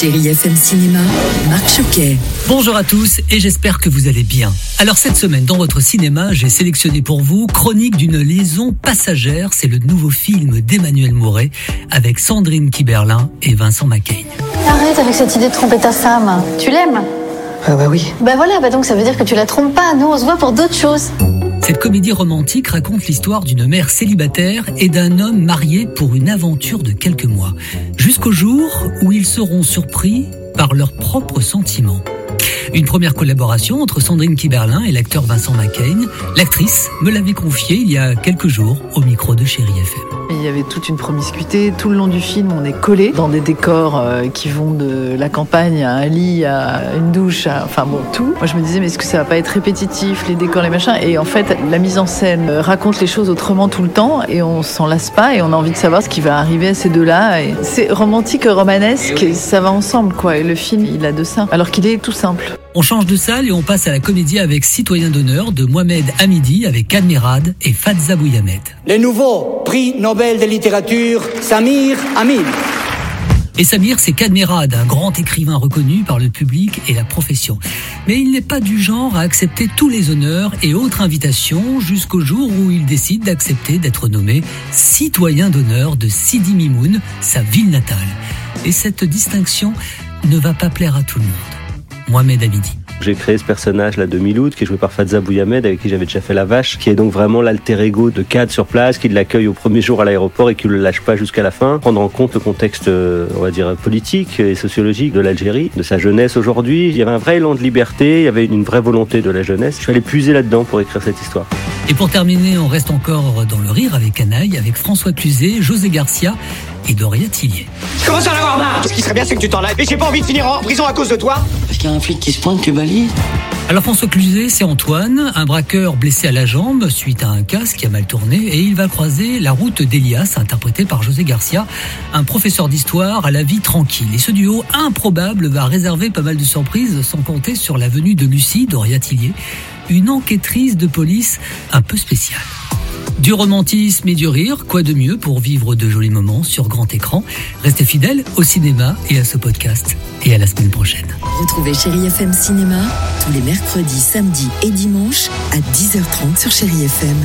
Chérie FM Cinéma, Marc Choquet. Bonjour à tous et j'espère que vous allez bien. Alors cette semaine dans votre cinéma, j'ai sélectionné pour vous Chronique d'une liaison passagère. C'est le nouveau film d'Emmanuel Mouret avec Sandrine Kiberlin et Vincent Macaigne. Arrête avec cette idée de tromper ta femme. Tu l'aimes? Ah bah oui. Bah voilà, bah donc ça veut dire que tu la trompes pas. Nous, on se voit pour d'autres choses. Cette comédie romantique raconte l'histoire d'une mère célibataire et d'un homme marié pour une aventure de quelques mois, jusqu'au jour où ils seront surpris par leurs propres sentiments. Une première collaboration entre Sandrine Kiberlin et l'acteur Vincent Macaigne. L'actrice me l'avait confié il y a quelques jours au micro de Chéri FM. Il y avait toute une promiscuité. Tout le long du film, on est collé dans des décors euh, qui vont de la campagne à un lit, à une douche, à... enfin bon, tout. Moi, je me disais, mais est-ce que ça va pas être répétitif, les décors, les machins? Et en fait, la mise en scène euh, raconte les choses autrement tout le temps et on s'en lasse pas et on a envie de savoir ce qui va arriver à ces deux-là. C'est romantique, romanesque, et ça va ensemble, quoi. Et le film, il a de ça, alors qu'il est tout simple. On change de salle et on passe à la comédie avec Citoyen d'honneur de Mohamed Hamidi avec Admirad et Fadza Bouyamed. Le nouveau prix Nobel de littérature, Samir Amin. Et Samir, c'est Kadmirad, un grand écrivain reconnu par le public et la profession. Mais il n'est pas du genre à accepter tous les honneurs et autres invitations jusqu'au jour où il décide d'accepter d'être nommé citoyen d'honneur de Sidi Mimoun, sa ville natale. Et cette distinction ne va pas plaire à tout le monde. Mohamed Hamidi. J'ai créé ce personnage-là de Miloud, qui est joué par Fadza Bouyamed, avec qui j'avais déjà fait La Vache, qui est donc vraiment l'alter ego de Cad sur place, qui l'accueille au premier jour à l'aéroport et qui le lâche pas jusqu'à la fin. Prendre en compte le contexte, euh, on va dire, politique et sociologique de l'Algérie, de sa jeunesse aujourd'hui. Il y avait un vrai élan de liberté, il y avait une vraie volonté de la jeunesse. Je suis allé puiser là-dedans pour écrire cette histoire. Et pour terminer, on reste encore dans le rire avec Canaille, avec François Cluzet, José Garcia et Doria Tillier. Je commence à en avoir marre. Ce qui serait bien, c'est que tu t'en ailles. Et j'ai pas envie de finir en prison à cause de toi. Parce qu'il y a un flic qui se pointe, tu balises? Alors François Cluzet, c'est Antoine, un braqueur blessé à la jambe suite à un casque qui a mal tourné et il va croiser la route d'Elias, interprété par José Garcia, un professeur d'histoire à la vie tranquille. Et ce duo improbable va réserver pas mal de surprises sans compter sur la venue de Lucie, Doria Tillier, une enquêtrice de police un peu spéciale. Du romantisme et du rire, quoi de mieux pour vivre de jolis moments sur grand écran Restez fidèles au cinéma et à ce podcast. Et à la semaine prochaine. Retrouvez Chérie FM Cinéma tous les mercredis, samedis et dimanches à 10h30 sur Chérie FM.